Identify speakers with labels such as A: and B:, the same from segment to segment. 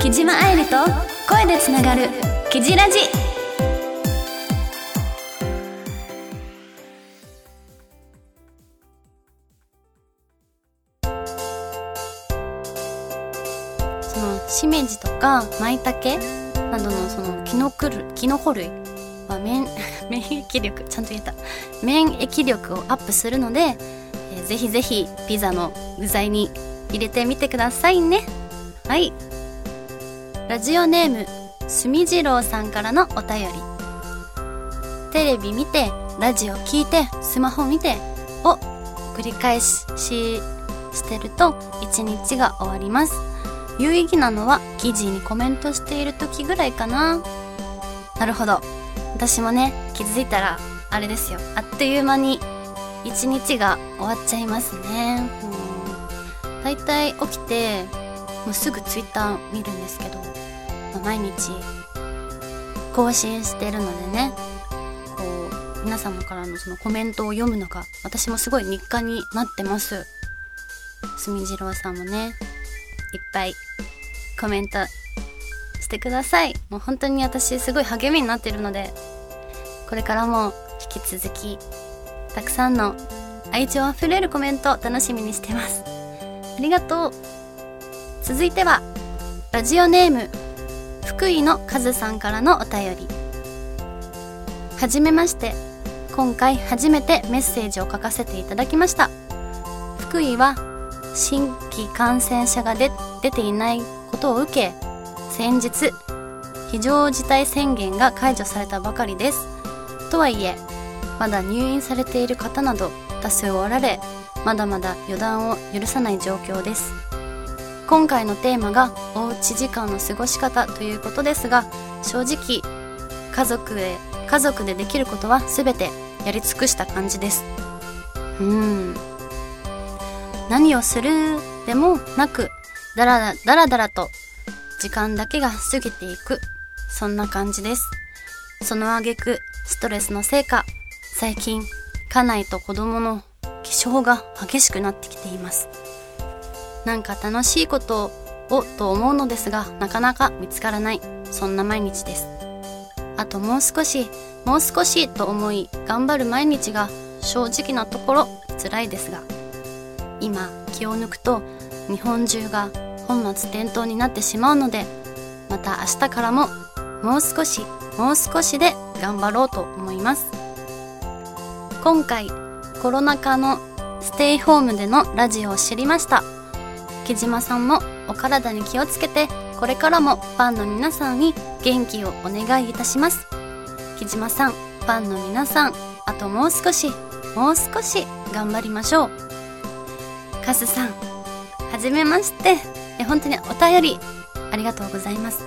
A: 木島愛理と声でつながる「キジラジ」そのしめじとか舞茸などのそのキノコ類キノコ類は免 免疫力ちゃんと言えた。免疫力をアップするので、えーぜひぜひピザの具材に入れてみてくださいね。はい。ラジオネームすみじろうさんからのお便り。テレビ見てラジオ聞いてスマホ見てを繰り返しししてると一日が終わります。有意義なのは記事にコメントしている時ぐらいかな。なるほど。私もね気づいたらあれですよ。あっという間に一日が終わっちゃいますね。うんだいたい起きてもうすぐツイッター見るんですけど、まあ毎日更新してるのでねこう皆様からのそのコメントを読むのが私もすごい日課になってます。すみじろうさんもねいっぱいコメントしてください。もう本当に私すごい励みになってるのでこれからも引き続きたくさんの愛情あふれるコメント楽しみにしてます。ありがとう。続いてはラジオネーム福井のカズさんからのお便り。はじめまして。今回初めてメッセージを書かせていただきました。福井は新規感染者が出出ていないことを受け先日非常事態宣言が解除されたばかりです。とはいえまだ入院されている方など多数おられまだまだ予断を許さない状況です。今回のテーマがおうち時間の過ごし方ということですが正直家族へ家族でできることは全てやり尽くした感じです。うん。何をするでもなくだらだだらだらと時間だけが過ぎていく。そんな感じです。その挙句ストレスのせいか最近家内と子供の気性が激しくなってきています。なんか楽しいことをと思うのですがなかなか見つからないそんな毎日です。あともう少しもう少しと思い頑張る毎日が正直なところ辛いですが今気を抜くと日本中が本末転倒になってしまうのでまた明日からももう少しもう少しで頑張ろうと思います。今回コロナ禍のステイホームでのラジオを知りました。木島さんもお体に気をつけてこれからもファンの皆さんに元気をお願いいたします。木島さんファンの皆さんあともう少しもう少し頑張りましょう。カスさんはじめまして。え本当にお便りありがとうございます。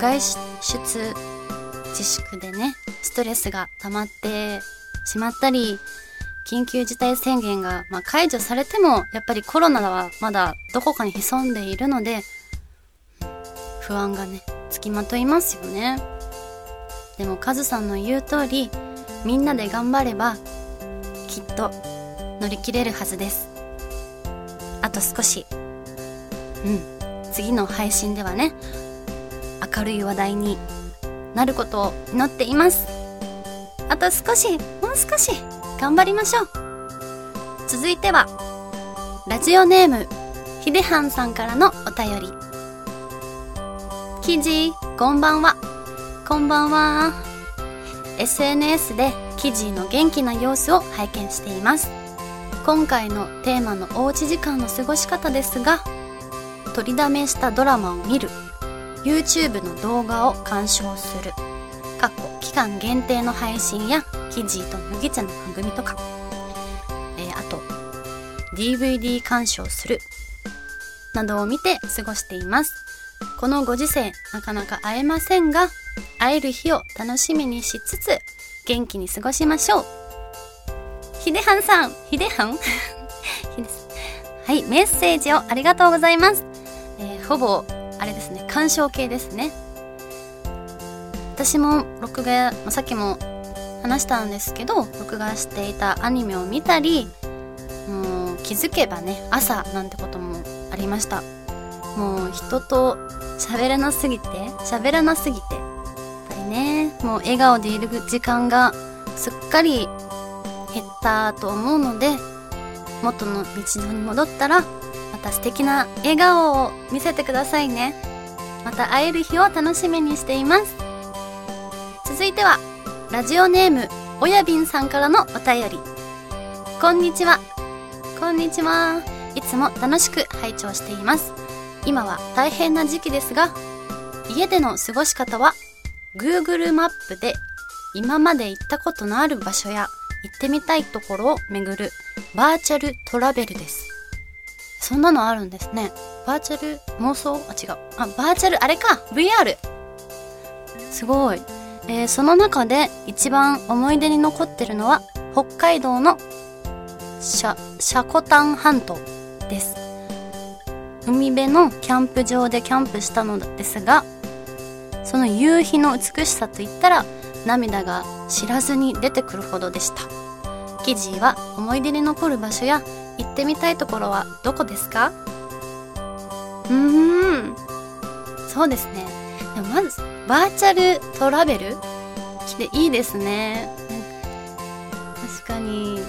A: 外出自粛でねストレスが溜まってしまったり緊急事態宣言が、まあ、解除されてもやっぱりコロナはまだどこかに潜んでいるので不安がねつきまといますよね。でもカズさんの言う通りみんなで頑張ればきっと乗り切れるはずです。あと少しうん次の配信ではね明るい話題になることを祈っています。あと少しもう少し頑張りましょう。続いてはラジオネームひではんさんからのお便り。記事こんばんは。こんばんは。SNS で記事の元気な様子を拝見しています。今回のテーマのおうち時間の過ごし方ですが取りだめしたドラマを見る。YouTube の動画を鑑賞する。かっこ期間限定の配信やキジと麦茶の番組とか、えーあと DVD 鑑賞する。などを見て過ごしています。このご時世なかなか会えませんが会える日を楽しみにしつつ元気に過ごしましょう。ひではんさんひではん。はいメッセージをありがとうございます、えーほぼ鑑賞系ですね。私も録画まさっきも話したんですけど録画していたアニメを見たりもう気づけばね朝なんてこともありました。もう人と喋らなすぎて喋らなすぎてやっぱりねもう笑顔でいる時間がすっかり減ったと思うので元の日常に戻ったらまた素敵な笑顔を見せてくださいね。また会える日を楽しみにしています。続いてはラジオネームおやびんさんからのお便り。こんにちは。こんにちは。いつも楽しく拝聴しています。今は大変な時期ですが家での過ごし方は Google マップで今まで行ったことのある場所や行ってみたいところを巡るバーチャルトラベルです。そんなのあるんですね。バーチャル妄想？あ違う。あバーチャルあれか。VR すごい。えー、その中で一番思い出に残ってるのは北海道のシャ、シャコタン半島です。海辺のキャンプ場でキャンプしたのですが、その夕日の美しさといったら涙が知らずに出てくるほどでした。記事は思い出に残る場所や行ってみたいところはどこですか？うーん、そうですね。でもまず、バーチャルトラベル？でいいですね。確かに、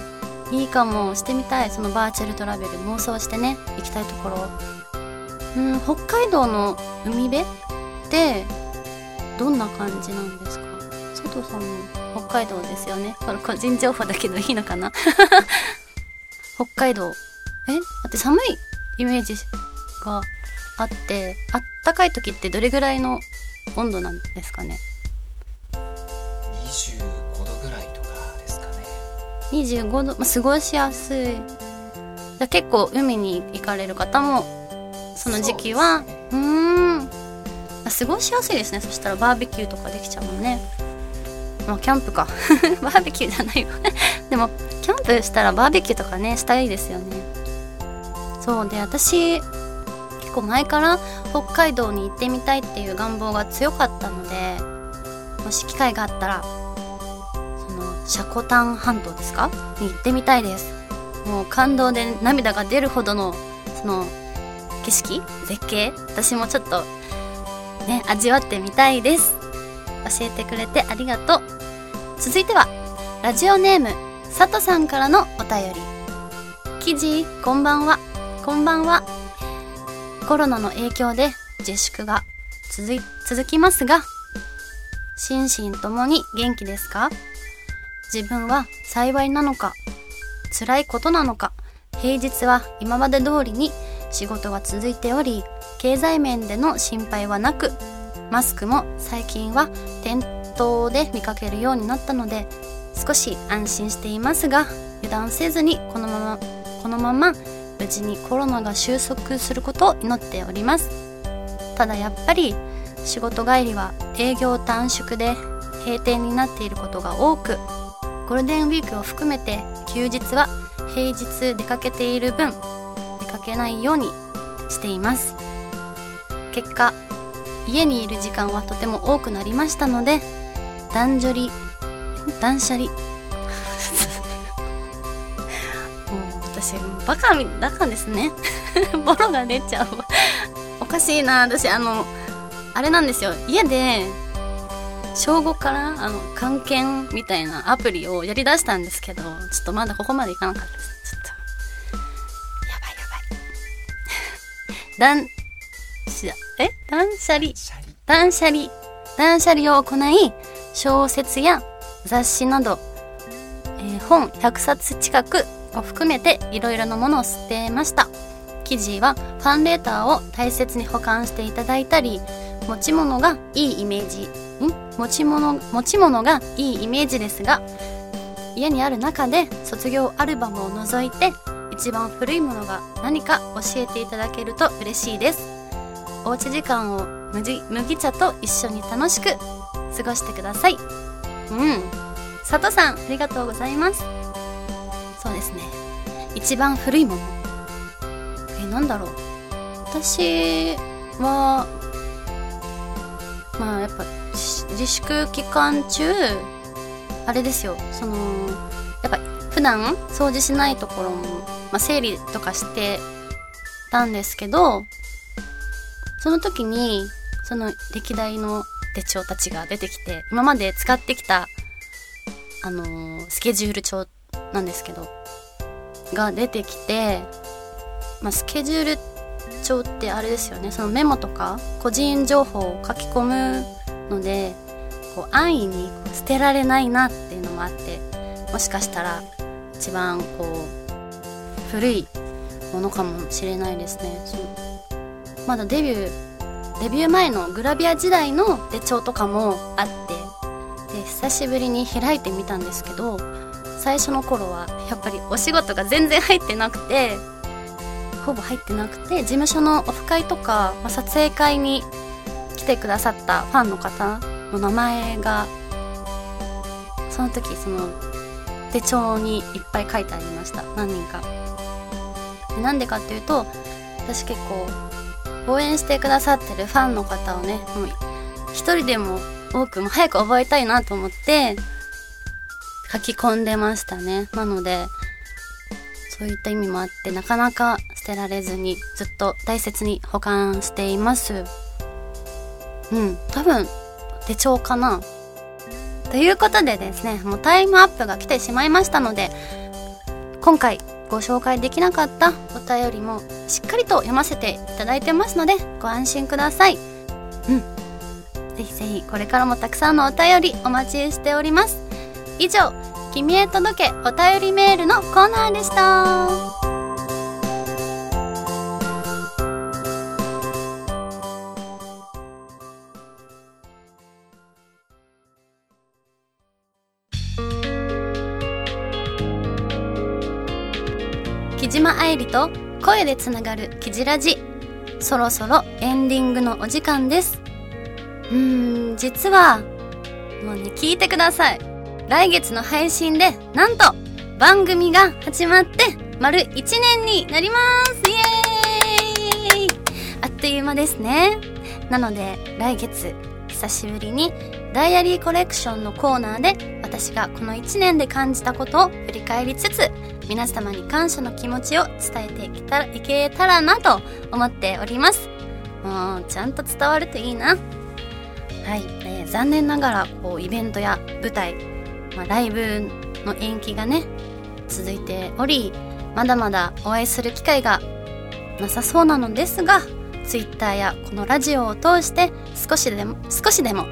A: いいかも。してみたい。そのバーチャルトラベル。妄想してね、行きたいところ。うん、北海道の海辺って、どんな感じなんですか？佐藤さんも北海道ですよね。これ個人情報だけどいいのかな？北海道。え？だって寒いイメージがあって、あったかい時ってどれぐらいの温度なんですかね
B: ？25度ぐらいとかですかね。
A: 25度、まあ、過ごしやすい。だ結構海に行かれる方もその時期はう,、ね、ん。過ごしやすいですね。そしたらバーベキューとかできちゃうもんね。まあキャンプか。バーベキューじゃないわ。でもキャンプしたらバーベキューとかねしたいですよね。そう。で私結構前から北海道に行ってみたいっていう願望が強かったのでもし機会があったらそのシャコタン半島ですか？に行ってみたいです。もう感動で涙が出るほどのその景色？絶景？私もちょっとね味わってみたいです。教えてくれてありがとう。続いてはラジオネームさとさんからのお便り。記事こんばんは。こんばんは。コロナの影響で自粛が続続きますが、心身ともに元気ですか？自分は幸いなのか、辛いことなのか、平日は今まで通りに仕事が続いており、経済面での心配はなく、マスクも最近は店頭で見かけるようになったので、少し安心していますが、油断せずにこのまま、このまま無事にコロナが収束することを祈っております。ただやっぱり仕事帰りは営業短縮で閉店になっていることが多くゴールデンウィークを含めて休日は平日出かけている分出かけないようにしています。結果家にいる時間はとても多くなりましたので断捨離断捨離私バカみバカですね。ボロが出ちゃう。おかしいな。私あのあれなんですよ。家で小5からあの関係みたいなアプリをやりだしたんですけどちょっとまだここまでいかなかったです。ちょっと。やばいやばい。断しえ？断捨離断捨離断捨離を行い小説や雑誌など、えー、本100冊近くを含めていろいろなものを捨てました。記事はファンレーターを大切に保管していただいたり持ち物がいいイメージん？持ち物持ち物がいいイメージですが家にある中で卒業アルバムを除いて一番古いものが何か教えていただけると嬉しいです。おうち時間を麦茶と一緒に楽しく過ごしてください。うん。佐藤さんありがとうございます。そうですね。一番古いもの。えなんだろう。私はまあやっぱ自粛期間中あれですよ。そのやっぱ普段掃除しないところも、まあ、整理とかしてたんですけどその時にその歴代の手帳たちが出てきて今まで使ってきたあのースケジュール帳なんですけどが出てきて、まあ、スケジュール帳ってあれですよね。そのメモとか個人情報を書き込むのでこう安易に捨てられないなっていうのもあってもしかしたら一番こう古いものかもしれないですね。そのまだデビューデビュー前のグラビア時代の手帳とかもあってで久しぶりに開いてみたんですけど最初の頃はやっぱりお仕事が全然入ってなくてほぼ入ってなくて事務所のオフ会とか、まあ撮影会に来てくださったファンの方の名前がその時その手帳にいっぱい書いてありました。何人か。でなんでかっていうと私結構応援してくださってるファンの方をねもう一人でも多くも早く覚えたいなと思って書き込んでましたね。なのでそういった意味もあってなかなか捨てられずにずっと大切に保管しています。うん。多分手帳かな。ということでですねもうタイムアップが来てしまいましたので今回ご紹介できなかったお便りもしっかりと読ませていただいてますのでご安心ください。うん。ぜひぜひこれからもたくさんのお便りお待ちしております。以上「君へ届けお便りメール」のコーナーでした。木島愛理と声でつながるキジラジ。そろそろエンディングのお時間です。うん実はもうね聞いてください。来月の配信でなんと番組が始まって丸1年になります。イエーイ。あっという間ですね。なので来月久しぶりにダイアリーコレクションのコーナーで私がこの1年で感じたことを振り返りつつ皆様に感謝の気持ちを伝えていけたらいけたらなと思っております。もうちゃんと伝わるといいな。はい、えー残念ながらこうイベントや舞台、まあ、ライブの延期がね続いておりまだまだお会いする機会がなさそうなのですが Twitter やこのラジオを通して少しでも少しでも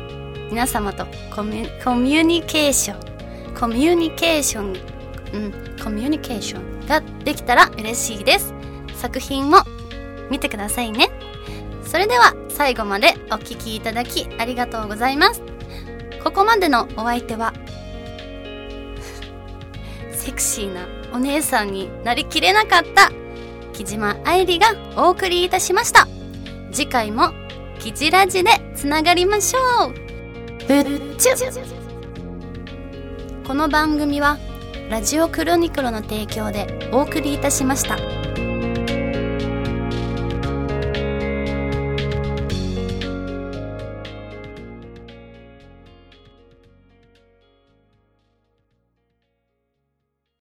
A: 皆様とコミュコミュニケーションコミュニケーションうんコミュニケーションができたら嬉しいです。作品も見てくださいね。それでは最後までお聴きいただきありがとうございます。ここまでのお相手はクシーなお姉さんになりきれなかった木島愛理がお送りいたしました。次回もキジラジでつながりましょう。ぶっちゅ。この番組はラジオクロニクロの提供でお送りいたしました。